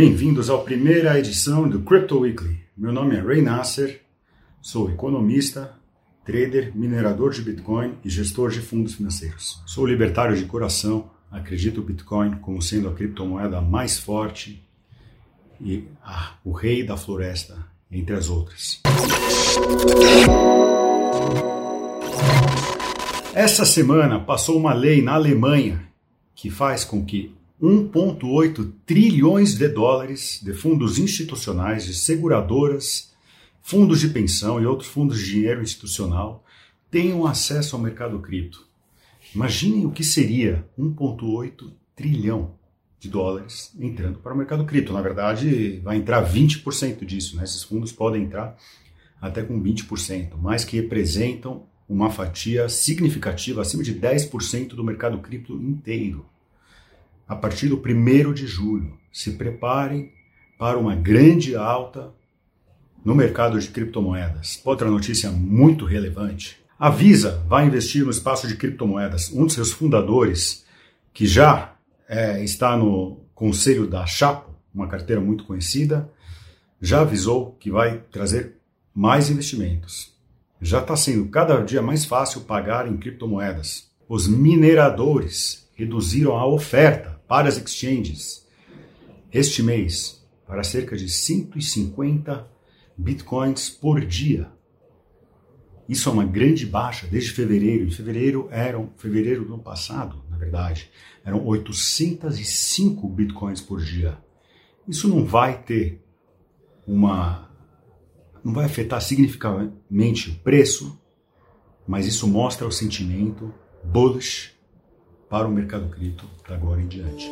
Bem-vindos à primeira edição do Crypto Weekly. Meu nome é Ray Nasser, sou economista, trader, minerador de Bitcoin e gestor de fundos financeiros. Sou libertário de coração, acredito o Bitcoin como sendo a criptomoeda mais forte e ah, o rei da floresta, entre as outras. Essa semana passou uma lei na Alemanha que faz com que 1,8 trilhões de dólares de fundos institucionais, de seguradoras, fundos de pensão e outros fundos de dinheiro institucional tenham acesso ao mercado cripto. Imaginem o que seria 1,8 trilhão de dólares entrando para o mercado cripto. Na verdade, vai entrar 20% disso. Né? Esses fundos podem entrar até com 20%, mas que representam uma fatia significativa, acima de 10% do mercado cripto inteiro. A partir do 1 de julho, se preparem para uma grande alta no mercado de criptomoedas. Outra notícia muito relevante: a Visa vai investir no espaço de criptomoedas. Um de seus fundadores, que já é, está no conselho da Chapo, uma carteira muito conhecida, já avisou que vai trazer mais investimentos. Já está sendo cada dia mais fácil pagar em criptomoedas. Os mineradores reduziram a oferta para as exchanges este mês para cerca de 150 bitcoins por dia. Isso é uma grande baixa desde fevereiro. Em fevereiro eram, fevereiro do ano passado, na verdade, eram 805 bitcoins por dia. Isso não vai ter uma não vai afetar significativamente o preço, mas isso mostra o sentimento bullish para o mercado cripto da agora em diante.